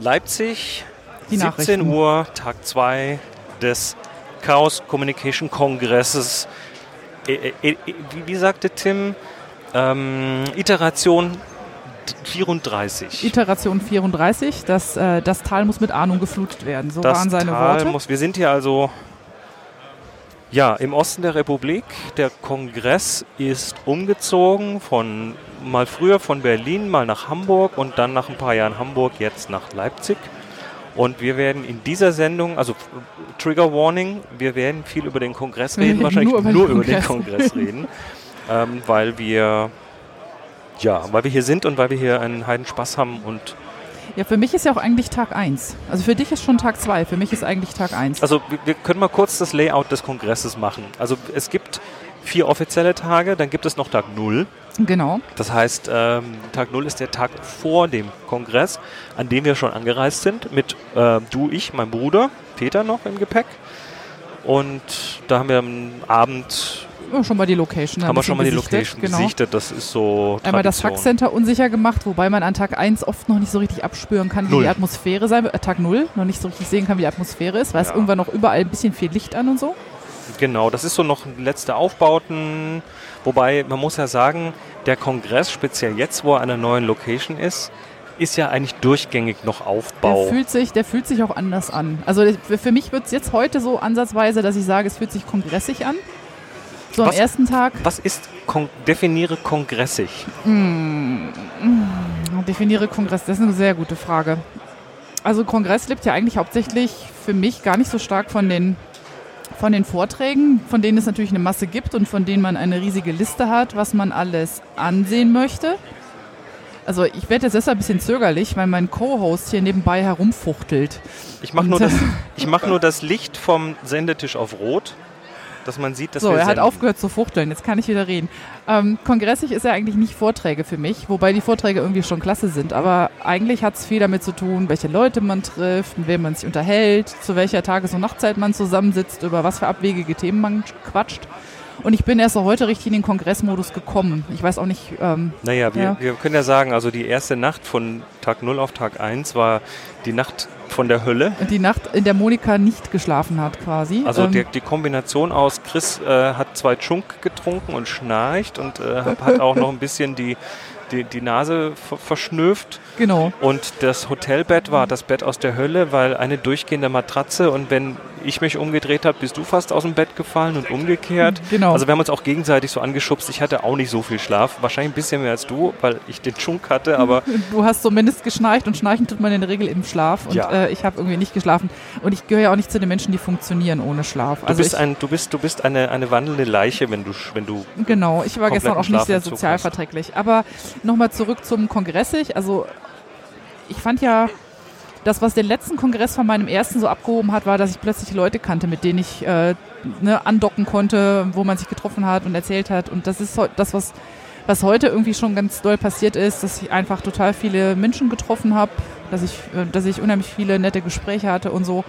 Leipzig, Die 17 Nachrichten. Uhr, Tag 2 des Chaos Communication Kongresses. Äh, äh, äh, wie, wie sagte Tim? Ähm, Iteration 34. Iteration 34, das, äh, das Tal muss mit Ahnung geflutet werden. So das waren seine Tal Worte. Muss, wir sind hier also ja, im Osten der Republik. Der Kongress ist umgezogen von mal früher von Berlin mal nach Hamburg und dann nach ein paar Jahren Hamburg jetzt nach Leipzig. Und wir werden in dieser Sendung, also Trigger Warning, wir werden viel über den Kongress reden, werden wahrscheinlich nur nur über über, den den Kongress. Reden, ähm, weil wir ja, weil wir hier sind und weil wir hier einen Heiden Spaß haben und Ja, für mich ist ja auch eigentlich Tag 1. Also für dich ist schon Tag 2, für mich ist eigentlich Tag 1. Also wir, wir können mal kurz das Layout des Kongresses machen. Also es gibt vier offizielle Tage, dann gibt es noch Tag 0. genau. Das heißt, ähm, Tag 0 ist der Tag vor dem Kongress, an dem wir schon angereist sind, mit äh, du, ich, mein Bruder, Peter noch im Gepäck. Und da haben wir am Abend, Ja, schon mal die Location. haben wir schon mal die gesichtet, Location genau. gesichtet. Das ist so Einmal das Tradition. Faxcenter unsicher gemacht, wobei man an Tag 1 oft noch nicht so richtig abspüren kann, wie Null. die Atmosphäre sein wird. Äh, Tag 0 noch nicht so richtig sehen kann, wie die Atmosphäre ist, weil es Ja. irgendwann noch überall ein bisschen viel Licht an und so. Genau, das ist so noch letzte Aufbauten. Wobei, man muss ja sagen, der Kongress, speziell jetzt, wo er an einer neuen Location ist, ist ja eigentlich durchgängig noch Der Aufbau. fühlt, sich, der fühlt sich auch anders an. Also für- mich wird es jetzt heute so ansatzweise, dass ich sage, es fühlt sich kongressig an. So am Was- ersten Tag Was ist, kon definiere kongressig? definiere Kongress, das ist eine sehr gute Frage. Also Kongress lebt ja eigentlich hauptsächlich für mich gar nicht so stark von den, von den Vorträgen, von denen es natürlich eine Masse gibt und von denen man eine riesige Liste hat, was man alles ansehen möchte. Also ich werde jetzt deshalb ein bisschen zögerlich, weil mein Co-Host hier nebenbei herumfuchtelt. Ich mache nur, das- ich mach nur das Licht vom Sendetisch auf Rot, dass man sieht, dass so, wir er hat senden. aufgehört zu fuchteln, jetzt kann ich wieder reden. Ähm, kongressig ist ja eigentlich nicht Vorträge für mich, wobei die Vorträge irgendwie schon klasse sind, aber eigentlich hat es viel damit zu tun, welche Leute man trifft, mit wem man sich unterhält, zu welcher Tages- und Nachtzeit man zusammensitzt, über was für abwegige Themen man quatscht. Und ich bin erst so heute richtig in den Kongressmodus gekommen. Ich weiß auch nicht, ähm, Naja, wir, Ja. wir können ja sagen, also die erste Nacht von Tag 0 auf Tag 1 war die Nacht von der Hölle. die Nacht, in der Monika nicht geschlafen hat quasi. Also ähm, die, die Kombination aus Chris äh, hat zwei Chunk getrunken und schnarcht und äh, hat auch noch ein bisschen die, die, die Nase ver verschnüfft. Genau. Und das Hotelbett war das Bett aus der Hölle, weil eine durchgehende Matratze und wenn ich mich umgedreht habe, bist du fast aus dem Bett gefallen und umgekehrt. Genau. Also wir haben uns auch gegenseitig so angeschubst. Ich hatte auch nicht so viel Schlaf, wahrscheinlich ein bisschen mehr als du, weil ich den Chunk hatte, aber Du hast zumindest geschnarcht und schnarchen tut man in der Regel im Schlaf. Und Ja. äh, ich habe irgendwie nicht geschlafen. Und ich gehöre ja auch nicht zu den Menschen, die funktionieren ohne Schlaf. du Also bist, ich, ein, du bist, du bist eine, eine wandelnde Leiche, wenn du, wenn du genau, ich war gestern auch nicht sehr Schlafentzug sozial hast. verträglich. Aber nochmal zurück zum Kongressig. Also ich fand ja, das, was den letzten Kongress von meinem ersten so abgehoben hat, war, dass ich plötzlich Leute kannte, mit denen ich äh, ne, andocken konnte, wo man sich getroffen hat und erzählt hat. Und das ist das, was, was heute irgendwie schon ganz doll passiert ist, dass ich einfach total viele Menschen getroffen habe, dass ich, äh, dass ich unheimlich viele nette Gespräche hatte und so.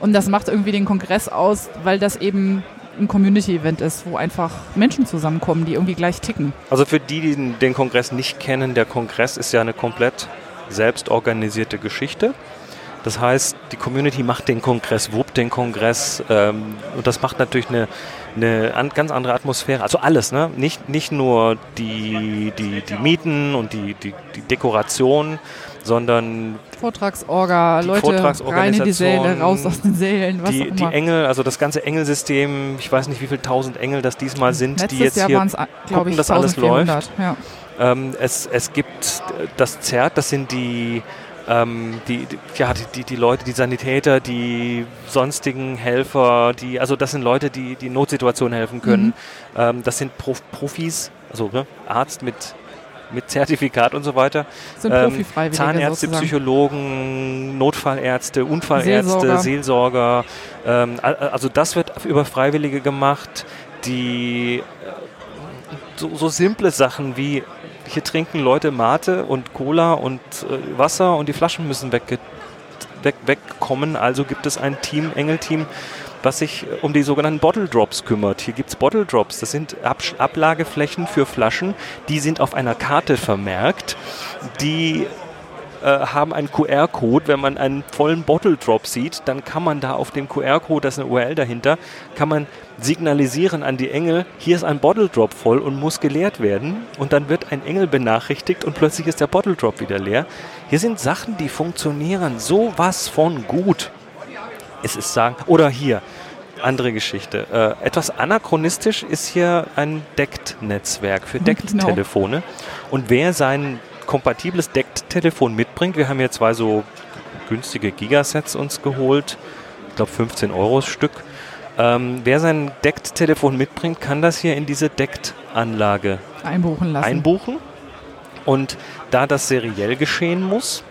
Und das macht irgendwie den Kongress aus, weil das eben ein Community-Event ist, wo einfach Menschen zusammenkommen, die irgendwie gleich ticken. Also für die, die den Kongress nicht kennen, der Kongress ist ja eine komplett selbstorganisierte Geschichte. Das heißt, die Community macht den Kongress, wuppt den Kongress ähm, und das macht natürlich eine, eine an, ganz andere Atmosphäre. Also alles, ne? Nicht, nicht nur die, die, die Mieten und die, die, die Dekoration, sondern Vortragsorga, Die Leute rein in die Säle, raus aus den Sälen, was die, auch die immer. Engel, also das ganze Engelsystem, ich weiß nicht, wie viele tausend Engel das diesmal sind, Letztes die jetzt Jahr hier glaube gucken, ich, dass alles 1400. Ja. Ähm, es, es gibt das ZERT, das sind die, ähm, die, die, ja, die, die, die Leute, die Sanitäter, die sonstigen Helfer, die, also das sind Leute, die die Notsituationen helfen können. Mhm. Ähm, das sind Prof Profis, also ne, Arzt mit, mit Zertifikat und so weiter. Sind Ähm, Zahnärzte, sozusagen. Psychologen, Notfallärzte, Unfallärzte, Seelsorger. Seelsorger. ähm, also das wird über Freiwillige gemacht, die äh, so, so simple Sachen wie hier trinken Leute Mate und Cola und äh, Wasser und die Flaschen müssen wegge weg, wegkommen. Also gibt es ein Team, Engelteam, was sich äh, um die sogenannten Bottle Drops kümmert. Hier gibt es Bottle Drops. Das sind Absch Ablageflächen für Flaschen. Die sind auf einer Karte vermerkt, die äh, haben einen QR-Code. Wenn man einen vollen Bottle Drop sieht, dann kann man da auf dem QR-Code, das ist eine URL dahinter, kann man signalisieren an die Engel, hier ist ein Bottle Drop voll und muss geleert werden. Und dann wird ein Engel benachrichtigt und plötzlich ist der Bottle Drop wieder leer. Hier sind Sachen, die funktionieren sowas von gut. Es ist sagen, oder hier, andere Geschichte. Äh, etwas anachronistisch ist hier ein DECT-Netzwerk für DECT-Telefone. Genau. Und wer sein kompatibles DECT-Telefon mitbringt, wir haben hier zwei so günstige Gigasets uns geholt, ich glaube 15 Euro Stück. Ähm, wer sein DECT-Telefon mitbringt, kann das hier in diese DECT-Anlage einbuchen lassen. Einbuchen. Und da das seriell geschehen muss,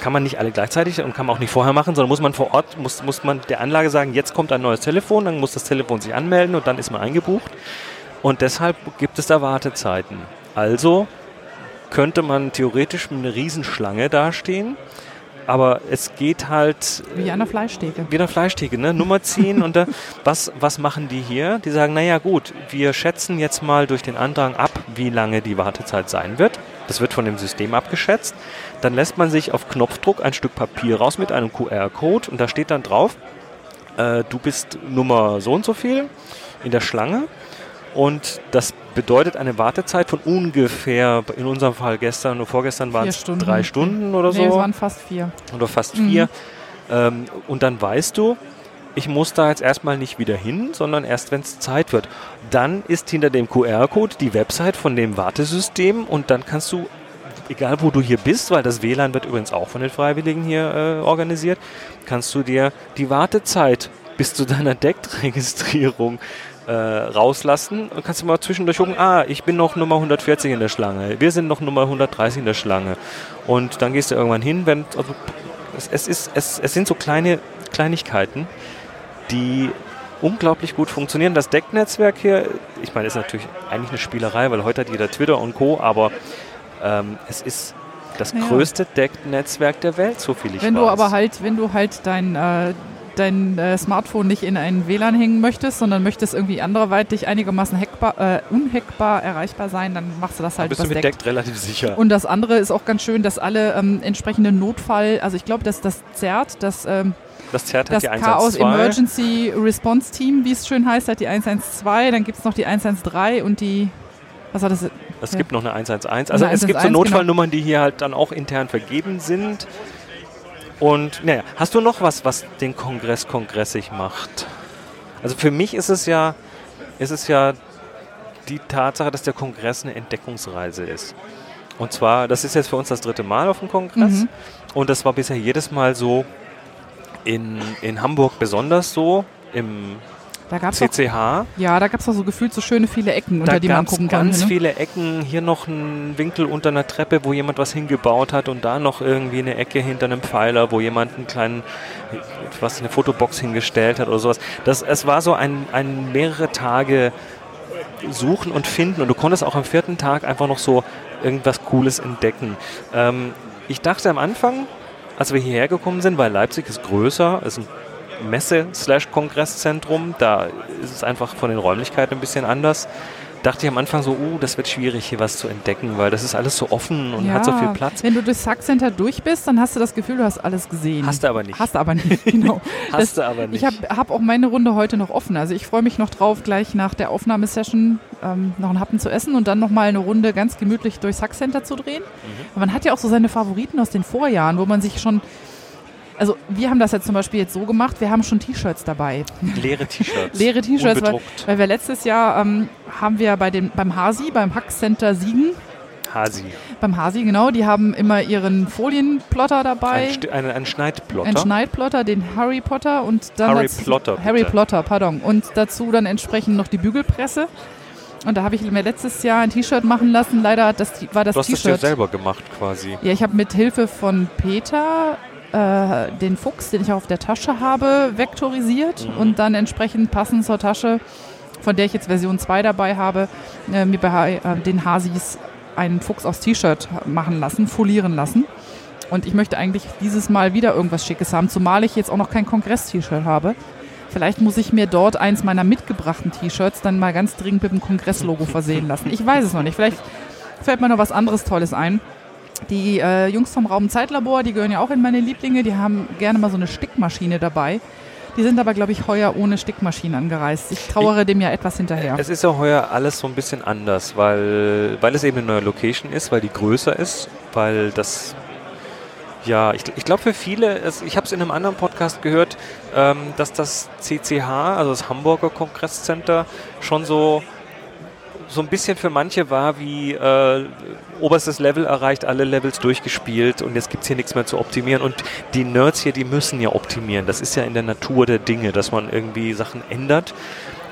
kann man nicht alle gleichzeitig und kann man auch nicht vorher machen, sondern muss man vor Ort, muss, muss man der Anlage sagen, jetzt kommt ein neues Telefon, dann muss das Telefon sich anmelden und dann ist man eingebucht. Und deshalb gibt es da Wartezeiten. Also könnte man theoretisch mit einer Riesenschlange dastehen. Aber es geht halt. Wie an der Fleischtheke. Wie an der Fleischtheke, ne? Nummer ziehen und da, was, was machen die hier? Die sagen, naja gut, wir schätzen jetzt mal durch den Andrang ab, wie lange die Wartezeit sein wird. Das wird von dem System abgeschätzt. Dann lässt man sich auf Knopfdruck ein Stück Papier raus mit einem QR-Code und da steht dann drauf, äh, du bist Nummer so und so viel in der Schlange und das bedeutet eine Wartezeit von ungefähr, in unserem Fall gestern oder vorgestern waren es drei Stunden oder so. Nee, es waren fast vier. Oder fast mhm. vier. Ähm, und dann weißt du, ich muss da jetzt erstmal nicht wieder hin, sondern erst, wenn es Zeit wird. Dann ist hinter dem QR-Code die Website von dem Wartesystem und dann kannst du, egal wo du hier bist, weil das WLAN wird übrigens auch von den Freiwilligen hier äh, organisiert, kannst du dir die Wartezeit bis zu deiner Deckregistrierung äh, rauslassen und kannst du mal zwischendurch gucken, ah, ich bin noch Nummer 140 in der Schlange, wir sind noch Nummer 130 in der Schlange. Und dann gehst du irgendwann hin, wenn also es, es, ist, es, es sind so kleine Kleinigkeiten, die unglaublich gut funktionieren. Das Decknetzwerk hier, ich meine, ist natürlich eigentlich eine Spielerei, weil heute hat jeder Twitter und Co., aber ähm, es ist das ja. größte Decknetzwerk der Welt, so viel ich wenn weiß. Du aber halt, wenn du halt dein äh, dein äh, Smartphone nicht in ein WLAN hängen möchtest, sondern möchtest irgendwie anderweitig einigermaßen hackbar, äh, unhackbar erreichbar sein, dann machst du das halt bist du mit Deckt relativ sicher. Und das andere ist auch ganz schön, dass alle ähm, entsprechenden Notfall, also ich glaube, dass das ZERT, das ähm, das ZERT das hat die Chaos Emergency Response Team, wie es schön heißt, hat die 112, dann gibt es noch die 113 und die was war das? Es gibt noch eine 111. Also eine es gibt so genau. Notfallnummern, die hier halt dann auch intern vergeben sind. Und naja, hast du noch was, was den Kongress kongressig macht? Also für mich ist es ja, ist es ja die Tatsache, dass der Kongress eine Entdeckungsreise ist. Und zwar, das ist jetzt für uns das dritte Mal auf dem Kongress. Mhm. Und das war bisher jedes Mal so in, in Hamburg besonders so, im da gab's CCH. Auch, ja, da gab es auch so gefühlt so schöne viele Ecken, unter die man gucken kann. ganz ne? viele Ecken. Hier noch ein Winkel unter einer Treppe, wo jemand was hingebaut hat und da noch irgendwie eine Ecke hinter einem Pfeiler, wo jemand einen kleinen, was eine Fotobox hingestellt hat oder sowas. Das, es war so ein, ein mehrere Tage suchen und finden und du konntest auch am vierten Tag einfach noch so irgendwas Cooles entdecken. Ähm, ich dachte am Anfang, als wir hierher gekommen sind, weil Leipzig ist größer, ist ein Messe-Kongress-Zentrum. Da ist es einfach von den Räumlichkeiten ein bisschen anders. Dachte ich am Anfang so, uh, das wird schwierig, hier was zu entdecken, weil das ist alles so offen und ja, hat so viel Platz. Wenn du durchs Sack Center durch bist, dann hast du das Gefühl, du hast alles gesehen. Hast du aber nicht. Hast du aber nicht, genau. hast das, du aber nicht. Ich habe hab auch meine Runde heute noch offen. Also ich freue mich noch drauf, gleich nach der Aufnahmesession ähm, noch einen Happen zu essen und dann nochmal eine Runde ganz gemütlich durchs Hack Center zu drehen. Mhm. Man hat ja auch so seine Favoriten aus den Vorjahren, wo man sich schon also wir haben das jetzt zum Beispiel jetzt so gemacht, wir haben schon T-Shirts dabei. Leere T-Shirts. Leere T-Shirts, weil, weil, wir letztes Jahr ähm, haben wir bei dem, beim Hasi, beim Hack Center Siegen, Hasi. Beim Hasi, genau. Die haben immer ihren Folienplotter dabei. Ein, ein, ein Schneidplotter. Ein Schneidplotter, den Harry Potter und dann Harry Plotter. Harry Plotter, pardon. Und dazu dann entsprechend noch die Bügelpresse. Und da habe ich mir letztes Jahr ein T-Shirt machen lassen. Leider das, war das T-Shirt. Du hast es dir selber gemacht quasi. Ja, ich habe mit Hilfe von Peter äh, den Fuchs, den ich auf der Tasche habe, vektorisiert mhm. und dann entsprechend passend zur Tasche, von der ich jetzt Version 2 dabei habe, äh, mir bei äh, den Hasis einen Fuchs aufs T-Shirt machen lassen, folieren lassen. Und ich möchte eigentlich dieses Mal wieder irgendwas Schickes haben, zumal ich jetzt auch noch kein Kongress-T-Shirt habe. Vielleicht muss ich mir dort eins meiner mitgebrachten T-Shirts dann mal ganz dringend mit dem Kongress-Logo versehen lassen. Ich weiß es noch nicht. Vielleicht fällt mir noch was anderes Tolles ein. Die äh, Jungs vom Raum Zeitlabor, die gehören ja auch in meine Lieblinge, die haben gerne mal so eine Stickmaschine dabei. Die sind aber, glaube ich, heuer ohne Stickmaschine angereist. Ich trauere dem ja etwas hinterher. Es ist ja heuer alles so ein bisschen anders, weil, weil es eben eine neue Location ist, weil die größer ist, weil das ja, ich, ich glaube für viele, ich habe es in einem anderen Podcast gehört, ähm, dass das CCH, also das Hamburger Kongresscenter, schon so so ein bisschen für manche war wie äh, oberstes Level erreicht, alle Levels durchgespielt und jetzt gibt es hier nichts mehr zu optimieren. Und die Nerds hier, die müssen ja optimieren. Das ist ja in der Natur der Dinge, dass man irgendwie Sachen ändert,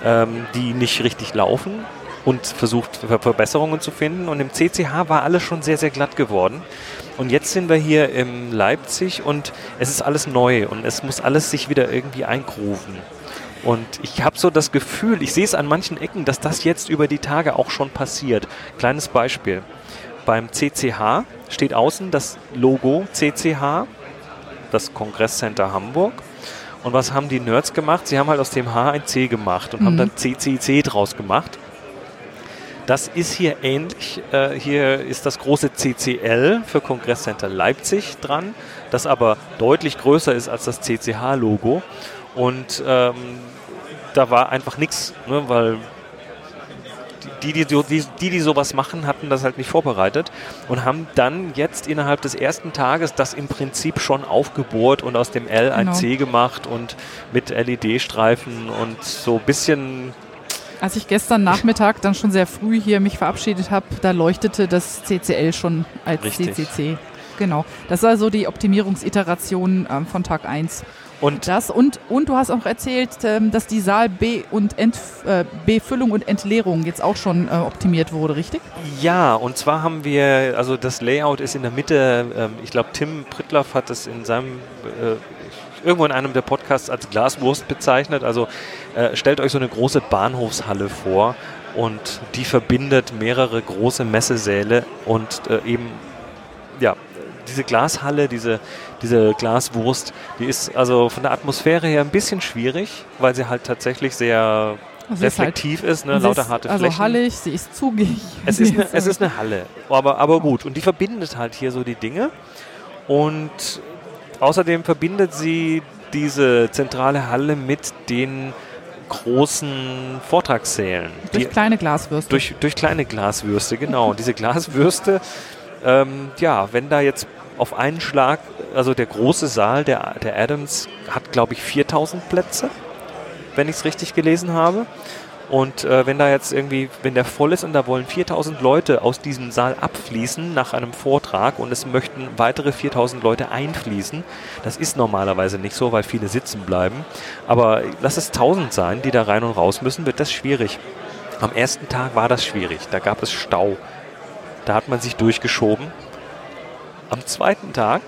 ähm, die nicht richtig laufen und versucht Verbesserungen zu finden. Und im CCH war alles schon sehr, sehr glatt geworden. Und jetzt sind wir hier in Leipzig und es ist alles neu und es muss alles sich wieder irgendwie eingrooven. Und ich habe so das Gefühl, ich sehe es an manchen Ecken, dass das jetzt über die Tage auch schon passiert. Kleines Beispiel. Beim CCH steht außen das Logo CCH, das Kongresscenter Hamburg. Und was haben die Nerds gemacht? Sie haben halt aus dem H ein C gemacht und mhm. haben dann CCC draus gemacht. Das ist hier ähnlich. Äh, hier ist das große CCL für Kongresscenter Leipzig dran, das aber deutlich größer ist als das CCH-Logo. Und ähm, da war einfach nichts, ne, weil die die, die, die, die sowas machen, hatten das halt nicht vorbereitet und haben dann jetzt innerhalb des ersten Tages das im Prinzip schon aufgebohrt und aus dem L ein genau. C gemacht und mit LED-Streifen und so ein bisschen als ich gestern Nachmittag dann schon sehr früh hier mich verabschiedet habe, da leuchtete das CCL schon als Richtig. CCC. Genau. Das war so die Optimierungsiteration ähm, von Tag 1. Und das und, und du hast auch erzählt, ähm, dass die Saal B und Ent, äh, Befüllung und Entleerung jetzt auch schon äh, optimiert wurde, richtig? Ja, und zwar haben wir, also das Layout ist in der Mitte, ähm, ich glaube Tim Prittlaff hat es in seinem äh, irgendwo in einem der Podcasts als Glaswurst bezeichnet. Also stellt euch so eine große Bahnhofshalle vor und die verbindet mehrere große Messesäle und eben ja diese Glashalle, diese, diese Glaswurst, die ist also von der Atmosphäre her ein bisschen schwierig, weil sie halt tatsächlich sehr also reflektiv ist, halt, ist ne? lauter harte also Flächen. Also hallig, sie ist zugig. Es ist, eine, es ist eine Halle, aber, aber gut. Und die verbindet halt hier so die Dinge. Und außerdem verbindet sie diese zentrale Halle mit den großen Vortragssälen. Durch die, kleine Glaswürste. Durch, durch kleine Glaswürste, genau. Und diese Glaswürste, ähm, ja, wenn da jetzt auf einen Schlag, also der große Saal der, der Adams hat, glaube ich, 4000 Plätze, wenn ich es richtig gelesen habe. Und äh, wenn da jetzt irgendwie, wenn der voll ist und da wollen 4000 Leute aus diesem Saal abfließen nach einem Vortrag und es möchten weitere 4000 Leute einfließen, das ist normalerweise nicht so, weil viele sitzen bleiben. Aber lass es 1000 sein, die da rein und raus müssen, wird das schwierig. Am ersten Tag war das schwierig, da gab es Stau. Da hat man sich durchgeschoben am zweiten Tag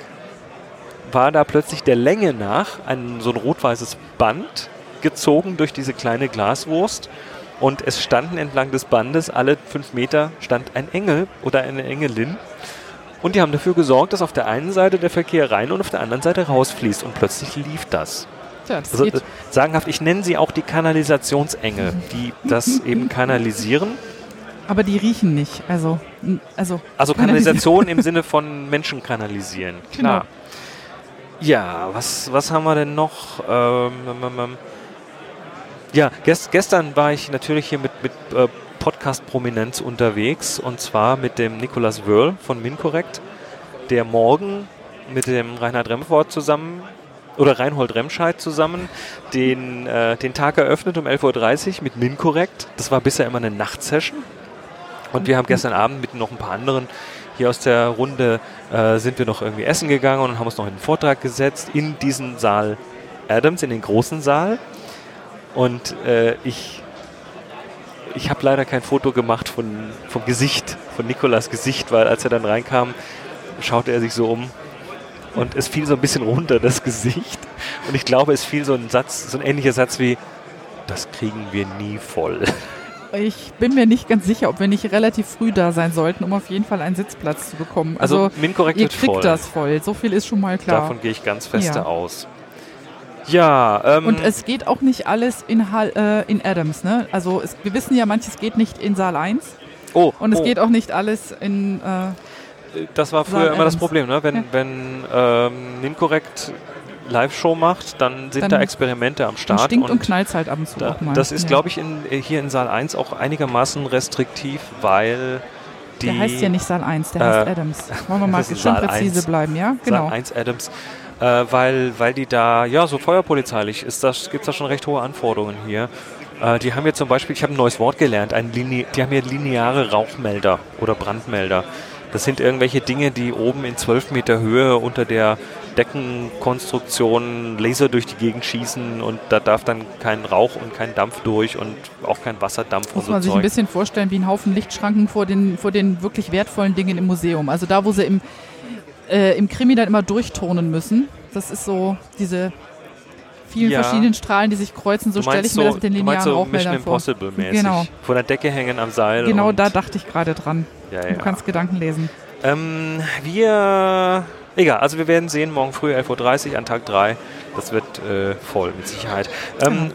war da plötzlich der Länge nach ein, so ein rot-weißes Band gezogen durch diese kleine Glaswurst. Und es standen entlang des Bandes, alle fünf Meter stand ein Engel oder eine Engelin. Und die haben dafür gesorgt, dass auf der einen Seite der Verkehr rein und auf der anderen Seite rausfließt. Und plötzlich lief das. Ja, das also, äh, sagenhaft, ich nenne sie auch die Kanalisationsengel, die das eben kanalisieren aber die riechen nicht. Also, also, also Kanalisation im Sinne von Menschen kanalisieren. Klar. Genau. Ja, was, was haben wir denn noch? Ähm, ähm, ähm, ähm. ja, gest, gestern war ich natürlich hier mit, mit äh, Podcast-Prominenz unterwegs und zwar mit dem Nicolas Wörl von Minkorrekt, der morgen mit dem Reinhard Remford zusammen oder Reinhold Remscheid zusammen den, äh, den Tag eröffnet um 11.30 Uhr mit Minkorrekt. Das war bisher immer eine Nachtsession. Und wir haben gestern Abend mit noch ein paar anderen hier aus der Runde äh, sind wir noch irgendwie essen gegangen und haben uns noch in den Vortrag gesetzt in diesen Saal Adams, in den großen Saal. Und äh, ich, ich habe leider kein Foto gemacht von, vom Gesicht, von Nikolas Gesicht, weil als er dann reinkam, schaute er sich so um und es fiel so ein bisschen runter, das Gesicht. Und ich glaube, es fiel so ein Satz, so ein ähnlicher Satz wie, das kriegen wir nie voll. Ich bin mir nicht ganz sicher, ob wir nicht relativ früh da sein sollten, um auf jeden Fall einen Sitzplatz zu bekommen. Also, also Minkorrekt ihr kriegt voll. das voll. So viel ist schon mal klar. Davon gehe ich ganz feste ja. aus. Ja. Ähm, Und es geht auch nicht alles in, äh, in Adams. Ne? Also es, wir wissen ja, manches geht nicht in Saal 1. Oh. Und es oh. geht auch nicht alles in... Äh, Das war früher Saal immer das Adams. Problem, ne? wenn, Ja. wenn ähm, Ninkorrekt Live-Show macht, dann sind Dann- da Experimente am Und Start. stinkt und, knallt halt ab und zu da, auch mal. das ist, Ja. glaube ich, in, äh, hier in Saal 1 auch einigermaßen restriktiv, weil die Der heißt ja nicht Saal 1, der äh, heißt Adams. Wollen wir mal schön Saal präzise 1. bleiben, ja? Genau. Saal 1 Adams, äh, weil, weil die da, ja, so feuerpolizeilich ist das, gibt es da schon recht hohe Anforderungen hier. Äh, die haben hier zum Beispiel, ich habe ein neues Wort gelernt, ein Line die haben hier lineare Rauchmelder oder Brandmelder. Das sind irgendwelche Dinge, die oben in 12 Meter Höhe unter der Deckenkonstruktion Laser durch die Gegend schießen und da darf dann kein Rauch und kein Dampf durch und auch kein Wasserdampf Muss und so man sich ein Zeug. bisschen vorstellen wie ein Haufen Lichtschranken vor den, vor den wirklich wertvollen Dingen im Museum. Also da, wo sie im, äh, im Krimi dann immer durchturnen müssen. Das ist so diese vielen Ja. verschiedenen Strahlen, die sich kreuzen. So stelle ich mir das mit den linearen so Mission Rauchmeldern vor. Impossible mäßig. Genau. Von der Decke hängen am Seil. Genau da dachte ich gerade dran. ja, ja. Du kannst Gedanken lesen. Ähm, wir. Egal, also wir werden sehen, morgen früh 11.30 Uhr an Tag 3. Das wird äh, voll mit Sicherheit. Ähm,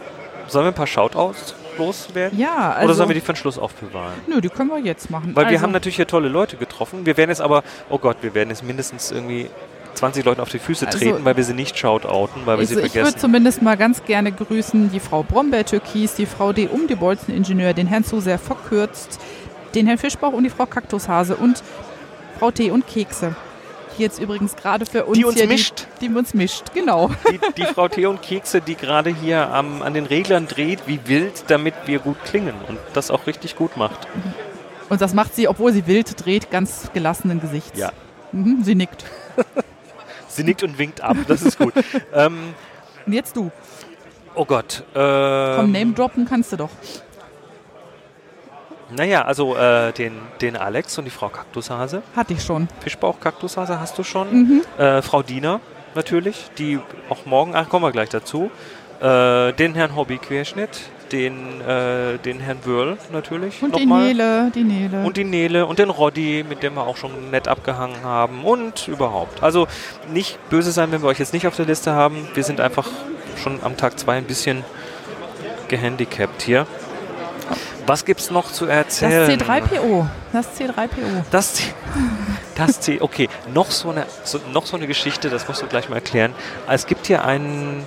Sollen wir ein paar Shoutouts loswerden? Ja, also. Oder sollen wir die für den Schluss aufbewahren? Nö, die können wir jetzt machen. Weil wir also, haben natürlich hier tolle Leute getroffen. Wir werden jetzt aber, oh Gott, wir werden jetzt mindestens irgendwie 20 Leuten auf die Füße Also- treten, weil wir sie nicht shoutouten, weil wir Also sie ich würde vergessen. zumindest mal ganz gerne grüßen die Frau Brombeer-Türkis, die Frau D. Um, die Bolzen-Ingenieur, den Herrn zu sehr verkürzt, den Herrn Fischbauch und die Frau Kaktushase und Frau Tee und Kekse. Die jetzt übrigens gerade für uns Die uns hier mischt. Die, die uns mischt, genau. Die, die Frau Theo und Kekse, die gerade hier am, an den Reglern dreht, wie wild, damit wir gut klingen und das auch richtig gut macht. Und das macht sie, obwohl sie wild dreht, ganz gelassenen Gesichts. Ja. Mhm, sie nickt. Sie nickt und winkt ab, das ist gut. ähm, Und jetzt du. oh Gott. Ähm, Komm, Name droppen kannst du doch. Naja, also äh, den, den Alex und die Frau Kaktushase. Hatte ich schon. Fischbauch Kaktushase hast du schon. Mhm. Äh, Frau Diener natürlich, die auch morgen, ach, kommen wir gleich dazu. Äh, den Herrn Hobby-Querschnitt, den, äh, den Herrn Wörl natürlich. Und die. Nele, die Nele. Und die Nele und den Roddy, mit dem wir auch schon nett abgehangen haben und überhaupt. Also nicht böse sein, wenn wir euch jetzt nicht auf der Liste haben. Wir sind einfach schon am Tag zwei ein bisschen gehandicapt hier. Was gibt's noch zu das erzählen? C3PO. Das C3PO. Das, C- das C, okay, noch so, eine, so, noch so eine Geschichte, das musst du gleich mal erklären. Es gibt hier einen,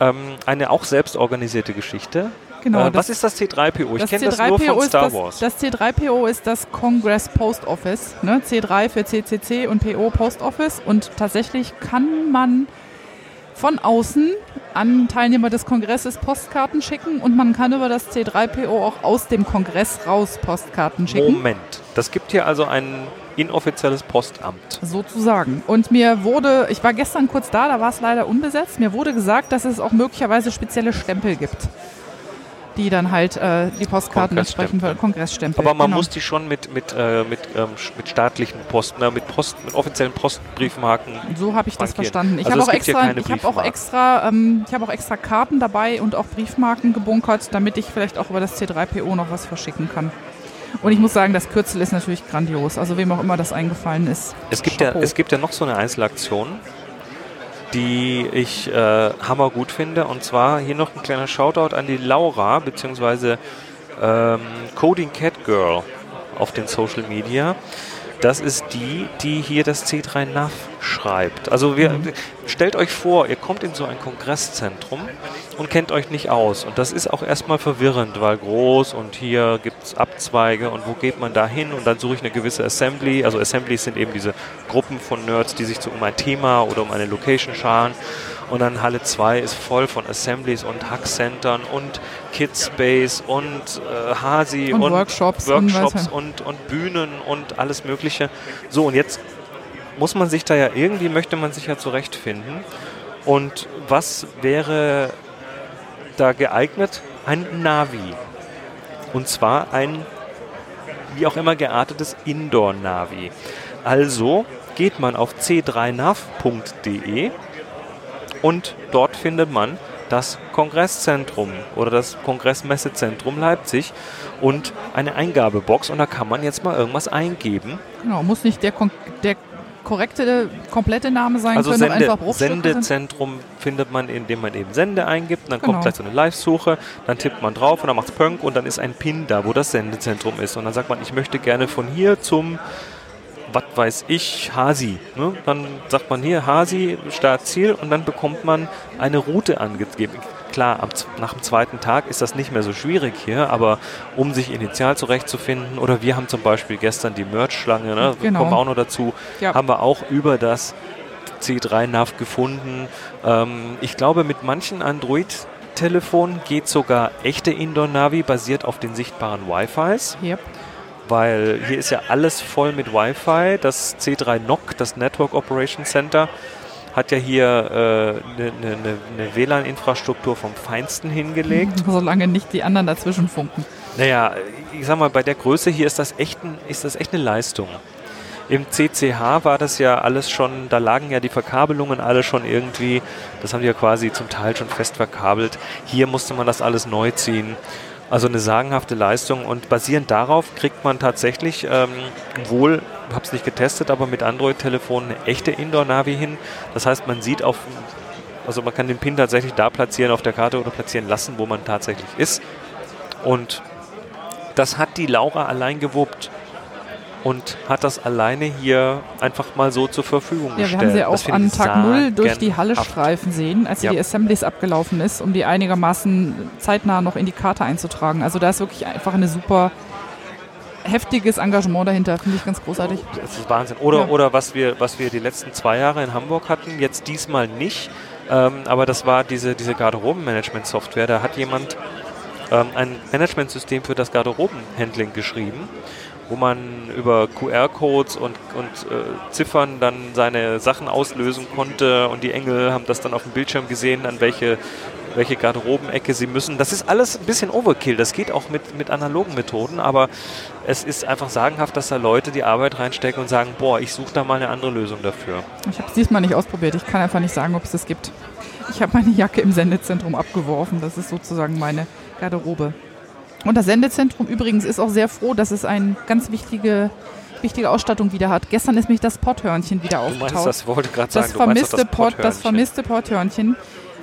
ähm, eine auch selbstorganisierte Geschichte. Genau. äh, das- was ist das C3PO? Ich Das kenne das nur von Star das, Wars. Das C3PO ist das Congress Post Office. Ne? C3 für CCC und PO Post Office. Und tatsächlich kann man von außen an Teilnehmer des Kongresses Postkarten schicken und man kann über das C3PO auch aus dem Kongress raus Postkarten schicken. Moment, das gibt hier also ein inoffizielles Postamt. Sozusagen. Und mir wurde, ich war gestern kurz da, da war es leider unbesetzt, mir wurde gesagt, dass es auch möglicherweise spezielle Stempel gibt, die dann halt äh, die Postkarten entsprechend Kongressstempel. Kongressstempel. Aber man genau. muss die schon mit, mit, äh, mit, ähm, mit staatlichen Posten, äh, mit, Post, mit offiziellen Postbriefmarken. So habe ich das verstanden. Ich Also habe auch extra, ich habe auch extra, ähm, ich habe auch extra Karten dabei und auch Briefmarken gebunkert, damit ich vielleicht auch über das C3PO noch was verschicken kann. Und ich muss sagen, das Kürzel ist natürlich grandios. Also wem auch immer das eingefallen ist. Es gibt, ja, es gibt ja noch so eine Einzelaktion, die ich äh, hammergut finde. Und zwar hier noch ein kleiner Shoutout an die Laura, beziehungsweise ähm, Coding Cat Girl auf den Social Media. Das ist die, die hier das C3 NAV schreibt. Also wir, stellt euch vor, ihr kommt in so ein Kongresszentrum und kennt euch nicht aus. Und das ist auch erstmal verwirrend, weil groß und hier gibt es Abzweige und wo geht man da hin? Und dann suche ich eine gewisse Assembly. Also Assemblies sind eben diese Gruppen von Nerds, die sich so um ein Thema oder um eine Location scharen. Und dann Halle 2 ist voll von Assemblies und Hackcentern und Kidspace und äh, Hasi Und und, Workshops und Workshops was- und, und Bühnen und alles Mögliche. So, und jetzt muss man sich da ja irgendwie, möchte man sich ja zurechtfinden. Und was wäre da geeignet? Ein Navi. Und zwar ein, wie auch immer geartetes Indoor-Navi. Also geht man auf c3nav.de und dort findet man das Kongresszentrum oder das Kongressmessezentrum Leipzig und eine Eingabebox und da kann man jetzt mal irgendwas eingeben. Genau, muss nicht der, kon der korrekte, komplette Name sein, Also können Sende, einfach Bruchstücke. Sendezentrum findet man, indem man eben Sende eingibt, und dann Genau. kommt gleich so eine Live-Suche, dann tippt man drauf und dann macht es Pönk und dann ist ein Pin da, wo das Sendezentrum ist und dann sagt man, ich möchte gerne von hier zum was weiß ich, Hasi. Ne? Dann sagt man hier Hasi, Start, Ziel und dann bekommt man eine Route angegeben. Klar, am, nach dem zweiten Tag ist das nicht mehr so schwierig hier, aber um sich initial zurechtzufinden, oder wir haben zum Beispiel gestern die Merch-Schlange, ne? Genau. kommen auch noch dazu, Ja. haben wir auch über das C3-Nav gefunden. Ähm, ich glaube, mit manchen Android-Telefonen geht sogar echte Indoor-Navi basiert auf den sichtbaren Wi-Fis Yep. weil hier ist ja alles voll mit Wi-Fi. Das C3 NOC, das Network Operation Center, hat ja hier eine äh, ne, ne, ne WLAN-Infrastruktur vom Feinsten hingelegt. Solange nicht die anderen dazwischen funken. Naja, ich sag mal, bei der Größe hier ist das echt, ein, ist das echt eine Leistung. Im CCH war das ja alles schon, da lagen ja die Verkabelungen alle schon irgendwie, das haben die ja quasi zum Teil schon fest verkabelt. Hier musste man das alles neu ziehen. Also eine sagenhafte Leistung und basierend darauf kriegt man tatsächlich ähm, wohl, ich habe es nicht getestet, aber mit Android-Telefonen eine echte Indoor-Navi hin. Das heißt, man sieht auf, also man kann den Pin tatsächlich da platzieren auf der Karte oder platzieren lassen, wo man tatsächlich ist. Und das hat die Laura allein gewuppt und hat das alleine hier einfach mal so zur Verfügung Ja, wir gestellt. haben sie auch an Tag 0 durch die Halle streifen sehen, als Ja. die Assemblies abgelaufen ist, um die einigermaßen zeitnah noch in die Karte einzutragen. Also da ist wirklich einfach eine super heftiges Engagement dahinter, finde ich ganz großartig. Das ist Wahnsinn. Oder, Ja. oder was, wir, was wir die letzten zwei Jahre in Hamburg hatten, jetzt diesmal nicht. Ähm, aber das war diese, diese Garderobenmanagement-Software. Da hat jemand ähm, ein Managementsystem für das Garderobenhandling geschrieben, wo man über QR-Codes und, und äh, Ziffern dann seine Sachen auslösen konnte und die Engel haben das dann auf dem Bildschirm gesehen, an welche, welche Garderobenecke sie müssen. Das ist alles ein bisschen Overkill. Das geht auch mit, mit analogen Methoden, aber es ist einfach sagenhaft, dass da Leute die Arbeit reinstecken und sagen, boah, ich suche da mal eine andere Lösung dafür. Ich habe es diesmal nicht ausprobiert. Ich kann einfach nicht sagen, ob es das gibt. Ich habe meine Jacke im Sendezentrum abgeworfen. Das ist sozusagen meine Garderobe. Und das Sendezentrum übrigens ist auch sehr froh, dass es eine ganz wichtige, wichtige Ausstattung wieder hat. Gestern ist mich das Potthörnchen wieder Du meinst, aufgetaucht. das wollte gerade sagen, das vermisste das Potthörnchen. vermisste Potthörnchen.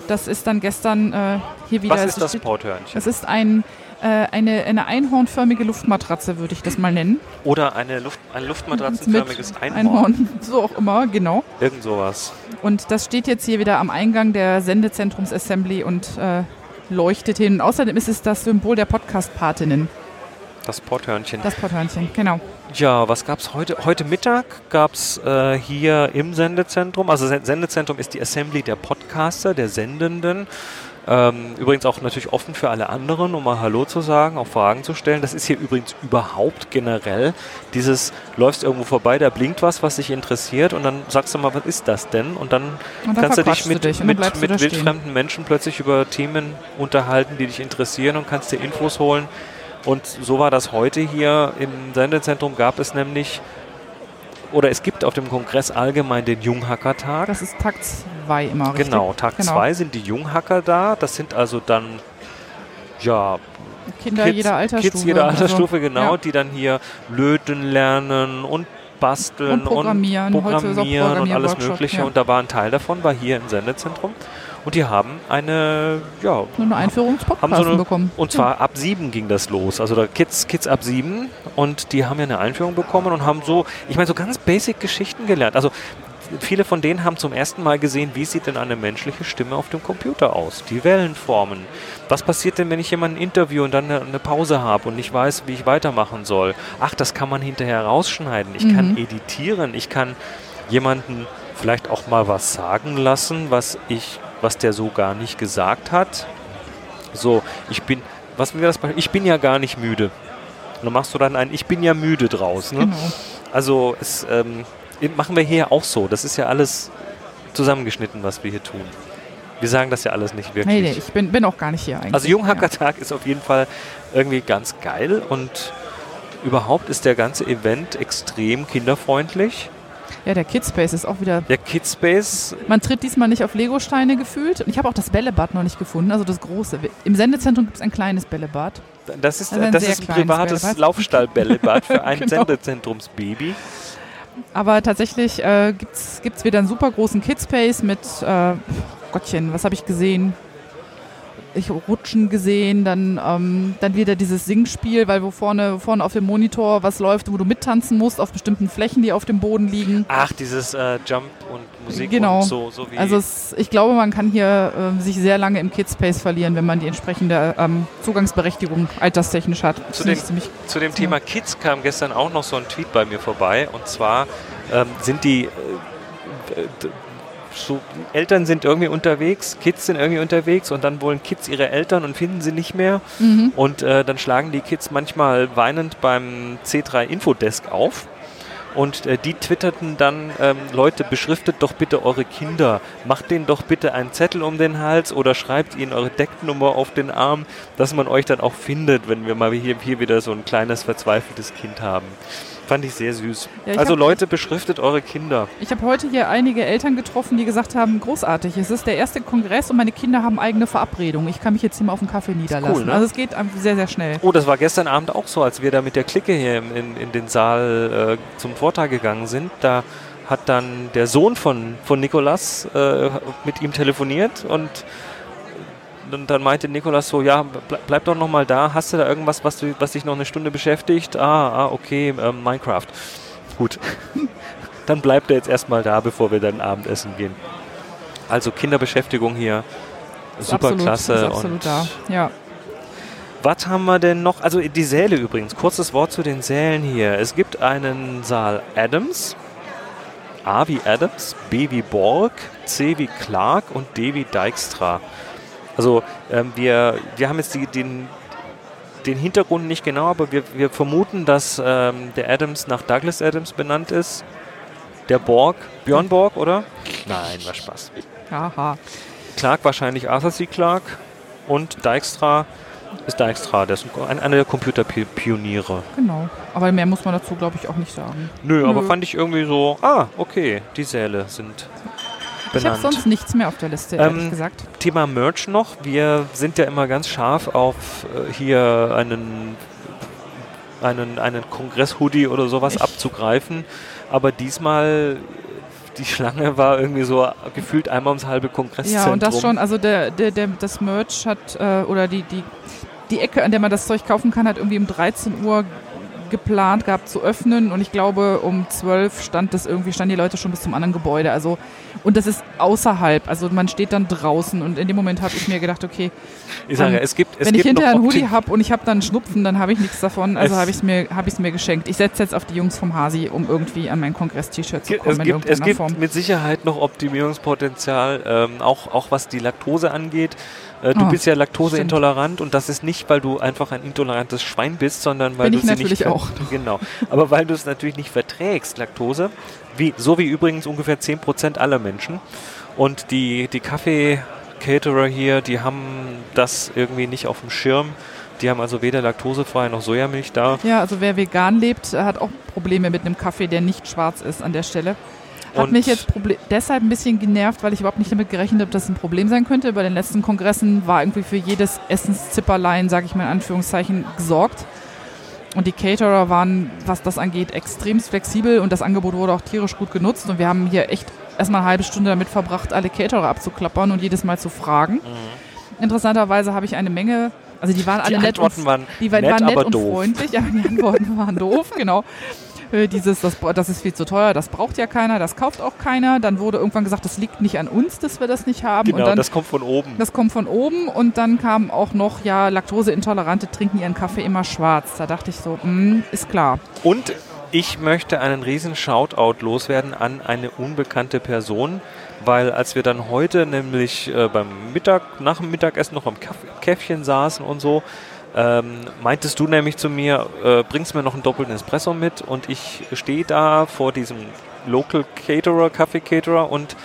Das ist dann gestern äh, hier wieder. Was ist das Potthörnchen? Das ist ein, äh, eine, eine einhornförmige Luftmatratze, würde ich das mal nennen. Oder eine Luft, ein luftmatratzenförmiges Einhorn. Einhorn, so auch immer, genau. Irgend sowas. Und das steht jetzt hier wieder am Eingang der Sendezentrums-Assembly und äh, leuchtet hin. Und außerdem ist es das Symbol der Podcast-Patinnen, Das Potthörnchen. das Potthörnchen, genau. Ja, was gab es heute? Heute Mittag gab es äh, hier im Sendezentrum, also Sen- Sendezentrum ist die Assembly der Podcaster, der Sendenden. Ähm, übrigens auch natürlich offen für alle anderen, um mal Hallo zu sagen, auch Fragen zu stellen. Das ist hier übrigens überhaupt generell dieses, läufst irgendwo vorbei, da blinkt was, was dich interessiert und dann sagst du mal, was ist das denn? Und dann, Und dann kannst du dich mit, du dich mit, mit stehen. wildfremden Menschen plötzlich über Themen unterhalten, die dich interessieren und kannst dir Infos holen. Und so war das heute hier im Sendezentrum. Gab es nämlich, oder es gibt auf dem Kongress allgemein den Junghackertag. Das ist Tag 2 immer, richtig? Genau, Tag Genau. 2 sind die Junghacker da. Das sind also dann, ja, Kinder Kids, jeder Altersstufe. Kids jeder Altersstufe, Also, genau, ja. die dann hier löten lernen und basteln Und programmieren. und, programmieren und alles Mögliche. ja. Und da war ein Teil davon, war hier im Sendezentrum. Und die haben eine, ja, eine Einführung ins haben so bekommen. Und zwar ab sieben ging das los. Also da Kids, Kids ab sieben und die haben ja eine Einführung bekommen und haben so, ich meine, so ganz basic Geschichten gelernt. Also viele von denen haben zum ersten Mal gesehen, wie sieht denn eine menschliche Stimme auf dem Computer aus? Die Wellenformen. Was passiert denn, wenn ich jemanden interview und dann eine, Pause habe und nicht weiß, wie ich weitermachen soll? Ach, das kann man hinterher rausschneiden. Ich kann Mhm. editieren. Ich kann jemanden vielleicht auch mal was sagen lassen, was ich, was der so gar nicht gesagt hat. So, ich bin, was wäre das Beispiel? Ich bin ja gar nicht müde. Und dann machst du dann ein Ich bin ja müde draus. Ne? Genau. Also es, ähm, machen wir hier auch so. Das ist ja alles zusammengeschnitten, was wir hier tun. Wir sagen das ja alles nicht wirklich. Nee, nee, ich bin, bin auch gar nicht hier eigentlich. Also Junghackertag ist auf jeden Fall irgendwie ganz geil und überhaupt ist der ganze Event extrem kinderfreundlich. Ja, der Kidspace ist auch wieder. Der Kidspace, Man tritt diesmal nicht auf Legosteine gefühlt. Und ich habe auch das Bällebad noch nicht gefunden, also das große. Im Sendezentrum gibt es ein kleines Bällebad. das ist, Also ein das ist ein privates Bällebad. Laufstallbällebad für ein Genau. Sendezentrumsbaby. Aber tatsächlich äh, gibt es wieder einen super großen Kidspace mit, äh, Gottchen, was habe ich gesehen? Ich Rutschen gesehen, dann, ähm, dann wieder dieses Singspiel, weil wo vorne, vorne auf dem Monitor was läuft, wo du mittanzen musst auf bestimmten Flächen, die auf dem Boden liegen. Ach, dieses äh, Jump und Musik Genau. und so, so wie Also es, ich glaube, man kann hier ähm, sich sehr lange im Kidspace verlieren, wenn man die entsprechende ähm, Zugangsberechtigung alterstechnisch hat. Zu dem- ich ziemlich Zu dem Thema Kids kam gestern auch noch so ein Tweet bei mir vorbei. Und zwar ähm, sind die äh, so, Eltern sind irgendwie unterwegs, Kids sind irgendwie unterwegs und dann wollen Kids ihre Eltern und finden sie nicht mehr. Mhm. Und äh, dann schlagen die Kids manchmal weinend beim C3 Infodesk auf. Und äh, die twitterten dann, ähm, Leute, beschriftet doch bitte eure Kinder, macht denen doch bitte einen Zettel um den Hals oder schreibt ihnen eure Decknummer auf den Arm, dass man euch dann auch findet, wenn wir mal hier, hier wieder so ein kleines verzweifeltes Kind haben. Fand ich sehr süß. Ja, ich also hab- Leute, beschriftet eure Kinder. Ich habe heute hier einige Eltern getroffen, die gesagt haben, großartig, es ist der erste Kongress und meine Kinder haben eigene Verabredungen. Ich kann mich jetzt hier mal auf den Kaffee niederlassen. ne? Also es geht sehr, sehr schnell. Oh, das war gestern Abend auch so, als wir da mit der Clique hier in, in, in den Saal äh, zum Vortrag gegangen sind. Da hat dann der Sohn von, von Nikolas äh, mit ihm telefoniert und dann, dann meinte Nikolas so, ja, ble bleib doch noch mal da. Hast du da irgendwas, was, du, was dich noch eine Stunde beschäftigt? Ah, ah okay, ähm, Minecraft. Gut. dann bleibt er jetzt erstmal da, bevor wir dann Abendessen gehen. Also Kinderbeschäftigung hier. Ist Super absolut, klasse. Ist absolut und da. Ja. was haben wir denn noch? Also die Säle übrigens. Kurzes Wort zu den Sälen hier. Es gibt einen Saal Adams. A wie Adams, B wie Borg, C wie Clark und D wie Dijkstra. Also ähm, wir, wir haben jetzt die, den, den Hintergrund nicht genau, aber wir, wir vermuten, dass ähm, der Adams nach Douglas Adams benannt ist. Der Borg, Björn Borg, oder? Nein, war Spaß. Haha. Clark wahrscheinlich Arthur C. Clarke und Dijkstra ist Dijkstra, der ist ein, einer der Computerpioniere. Genau. Aber mehr muss man dazu, glaube ich, auch nicht sagen. Nö, aber Nö. fand ich irgendwie so, ah, okay, die Säle sind Ich habe benannt. sonst nichts mehr auf der Liste, ehrlich Ähm, gesagt. Thema Merch noch. Wir sind ja immer ganz scharf auf äh, hier einen, einen, einen Kongress-Hoodie oder sowas Ich- abzugreifen. Aber diesmal, die Schlange war irgendwie so gefühlt einmal ums halbe Kongresszentrum. Ja, und das schon, also der, der, der, das Merch hat, äh, oder die, die, die Ecke, an der man das Zeug kaufen kann, hat irgendwie um 13 Uhr geplant gehabt zu öffnen und ich glaube um 12 stand das irgendwie, standen die Leute schon bis zum anderen Gebäude. Also und das ist außerhalb, also man steht dann draußen und in dem Moment habe ich mir gedacht, okay, Ich sage, ähm, es gibt, es wenn ich gibt hinterher noch einen Hoodie habe und ich habe dann Schnupfen, dann habe ich nichts davon. Also habe ich es mir, hab ich's mir geschenkt. Ich setze jetzt auf die Jungs vom Hasi, um irgendwie an mein Kongress-T-Shirt zu kommen Es gibt, es gibt Form. mit Sicherheit noch Optimierungspotenzial, ähm, auch, auch was die Laktose angeht. Äh, du Oh, bist ja laktoseintolerant und das ist nicht, weil du einfach ein intolerantes Schwein bist, sondern weil Bin du ich sie natürlich nicht ver- auch. Genau. Aber weil du es natürlich nicht verträgst, Laktose, wie, so wie übrigens ungefähr 10% aller Menschen. Und die, die Kaffee-Caterer hier, die haben das irgendwie nicht auf dem Schirm. Die haben also weder laktosefrei noch Sojamilch da. Ja, also wer vegan lebt, hat auch Probleme mit einem Kaffee, der nicht schwarz ist an der Stelle. Hat Und- mich jetzt Proble deshalb ein bisschen genervt, weil ich überhaupt nicht damit gerechnet habe, dass es ein Problem sein könnte. Bei den letzten Kongressen war irgendwie für jedes Essenszipperlein, sage ich mal in Anführungszeichen, gesorgt. Und die Caterer waren, was das angeht, extremst flexibel und das Angebot wurde auch tierisch gut genutzt. Und wir haben hier echt erstmal eine halbe Stunde damit verbracht, alle Caterer abzuklappern und jedes Mal zu fragen. Interessanterweise habe ich eine Menge, also die waren Mhm. Die alle nett und, waren die waren nett, waren nett und doof. freundlich, aber die Antworten waren doof, genau. Äh, Dieses, das, das ist viel zu teuer, das braucht ja keiner, das kauft auch keiner. Dann wurde irgendwann gesagt, das liegt nicht an uns, dass wir das nicht haben. Genau, und dann, das kommt von oben. das kommt von oben und dann kam auch noch, ja, Laktoseintolerante trinken ihren Kaffee immer schwarz. Da dachte ich so, mh, ist klar. Und ich möchte einen riesen Shoutout loswerden an eine unbekannte Person, weil als wir dann heute nämlich äh, beim Mittag, nach dem Mittagessen noch am Käffchen saßen und so, ähm, meintest du nämlich zu mir, äh, bringst mir noch einen doppelten Espresso mit und ich stehe da vor diesem Local Caterer, Kaffee Caterer und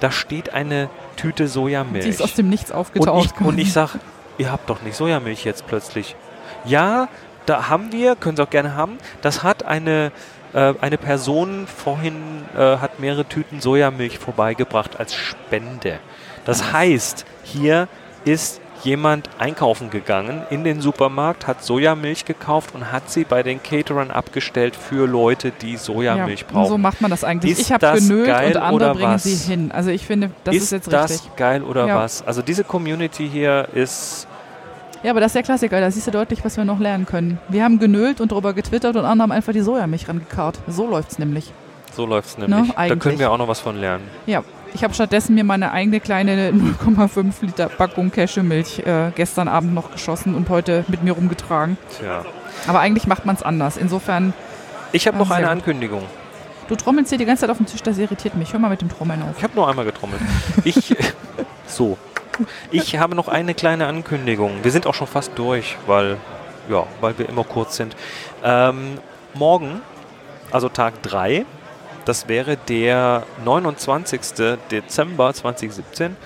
da steht eine Tüte Sojamilch. Sie ist aus dem Nichts Und aufgetaucht. ich, und ich sag, ihr habt doch nicht Sojamilch jetzt plötzlich. Ja, da haben wir, können Sie auch gerne haben. Das hat eine, äh, eine Person vorhin, äh, hat mehrere Tüten Sojamilch vorbeigebracht als Spende. Das heißt, hier ist jemand einkaufen gegangen in den Supermarkt, hat Sojamilch gekauft und hat sie bei den Caterern abgestellt für Leute, die Sojamilch ja, brauchen. So macht man das eigentlich. Ist ich habe das genölt und andere bringen was? sie hin. Also ich finde, das ist, ist jetzt das richtig. geil oder Ja. was? Also diese Community hier ist Ja, aber das ist der Klassiker. Da siehst du deutlich, was wir noch lernen können. Wir haben genölt und darüber getwittert und andere haben einfach die Sojamilch rangekarrt. So läuft's nämlich. so läuft's nämlich. da Ne, eigentlich. können wir auch noch was von lernen. Ja, ich habe stattdessen mir meine eigene kleine 0,5 Liter Packung Cashewmilch äh, gestern Abend noch geschossen und heute mit mir rumgetragen. Tja. Aber eigentlich macht man es anders. Insofern, Ich habe Ah, noch eine. Ankündigung. du trommelst hier die ganze Zeit auf dem Tisch, das irritiert mich. Hör mal mit dem Trommeln auf. Ich habe nur einmal getrommelt. Ich so. Ich habe noch eine kleine Ankündigung. Wir sind auch schon fast durch, weil ja, weil wir immer kurz sind. Ähm, morgen, also Tag 3, das wäre der 29. Dezember 2017,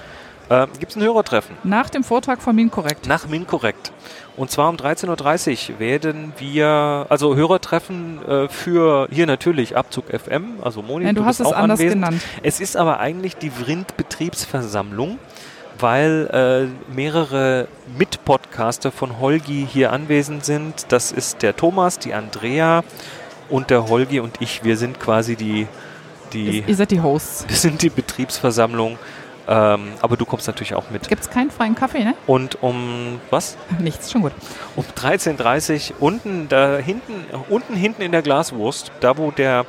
äh, gibt es ein Hörertreffen. Nach dem Vortrag von Min korrekt. Nach Minkorrekt. Und zwar um 13.30 Uhr werden wir, also Hörertreffen äh, für hier natürlich Abzug FM, also Moni, Nein, du hast bist es auch anders anwesend. genannt. Es ist aber eigentlich die Vrind-Betriebsversammlung, weil äh, mehrere Mitpodcaster von Holgi hier anwesend sind. Das ist der Thomas, die Andrea und der Holgi und ich. Wir sind quasi die, die, Ihr seid die Hosts. wir sind die Betriebsversammlung. Ähm, aber du kommst natürlich auch mit. Gibt es keinen freien Kaffee, ne? Und um was? Nichts, schon gut. Um 13.30 Uhr unten, da hinten, unten hinten in der Glaswurst, da wo der,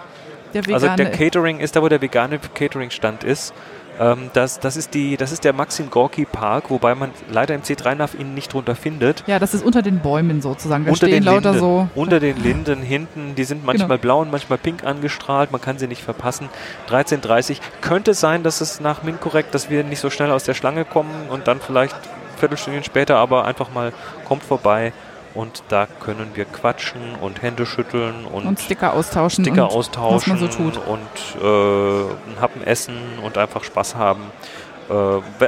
Der also der Catering ist, da wo der vegane Catering-Stand ist. Ähm, das, das, ist die, das ist der Maxim Gorki Park, wobei man leider im C3-NAV ihn nicht drunter findet. ja, das ist unter den Bäumen sozusagen. Da unter stehen den lauter Linden, so. unter den Linden hinten, die sind manchmal Genau. blau und manchmal pink angestrahlt, man kann sie nicht verpassen. 13.30 könnte sein, dass es nach Minkorrekt, dass wir nicht so schnell aus der Schlange kommen und dann vielleicht Viertelstündchen später, aber einfach mal kommt vorbei und da können wir quatschen und Hände schütteln und, Und Sticker austauschen. Sticker und austauschen was man so tut. und äh, Happen essen und einfach Spaß haben. Äh,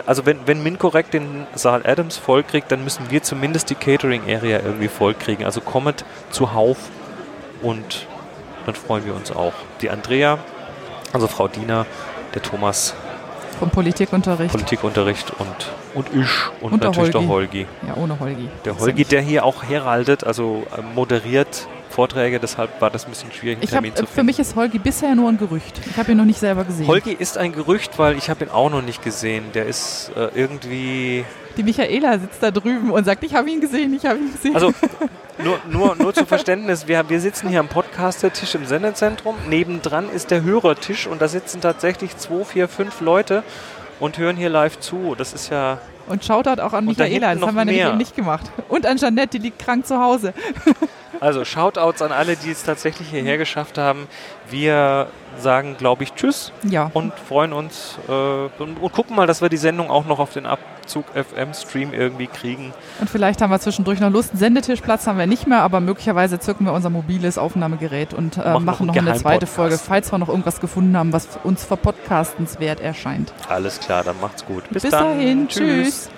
also wenn, wenn Minkorrekt den Saal Adams vollkriegt, dann müssen wir zumindest die Catering Area irgendwie vollkriegen. Also kommet zuhauf und dann freuen wir uns auch. Die Andrea, also Frau Diener, der Thomas Vom Politikunterricht. Politikunterricht und, und ich und, Und der natürlich der Holgi. Holgi. ja, ohne Holgi. Der Holgi, der hier auch heraldet, also äh, moderiert Vorträge, deshalb war das ein bisschen schwierig, einen Ich hab, Termin zu für finden. mich ist Holgi bisher nur ein Gerücht. Ich habe ihn noch nicht selber gesehen. Holgi ist ein Gerücht, weil ich habe ihn auch noch nicht gesehen. Der ist äh, irgendwie... Die Michaela sitzt da drüben und sagt, ich habe ihn gesehen, ich habe ihn gesehen. Also nur, nur, nur zum Verständnis, wir, wir sitzen hier am Podcaster-Tisch im Sendezentrum. Nebendran ist der Hörertisch und da sitzen tatsächlich zwei, vier, fünf Leute und hören hier live zu. Das ist ja... und Shoutout auch an Michaela, das haben wir nämlich eben nicht gemacht. Und an Janette, die liegt krank zu Hause. Also Shoutouts an alle, die es tatsächlich hierher geschafft haben. Wir sagen, glaube ich, Tschüss Ja. und freuen uns äh, und, und gucken mal, dass wir die Sendung auch noch auf den Abzug FM-Stream irgendwie kriegen. Und vielleicht haben wir zwischendurch noch Lust. Sendetischplatz haben wir nicht mehr, aber möglicherweise zücken wir unser mobiles Aufnahmegerät und äh, Machen machen, noch noch eine zweite. Folge, falls wir noch irgendwas gefunden haben, was uns verpodcastenswert erscheint. Alles klar, dann macht's gut. Bis, Bis dahin, tschüss.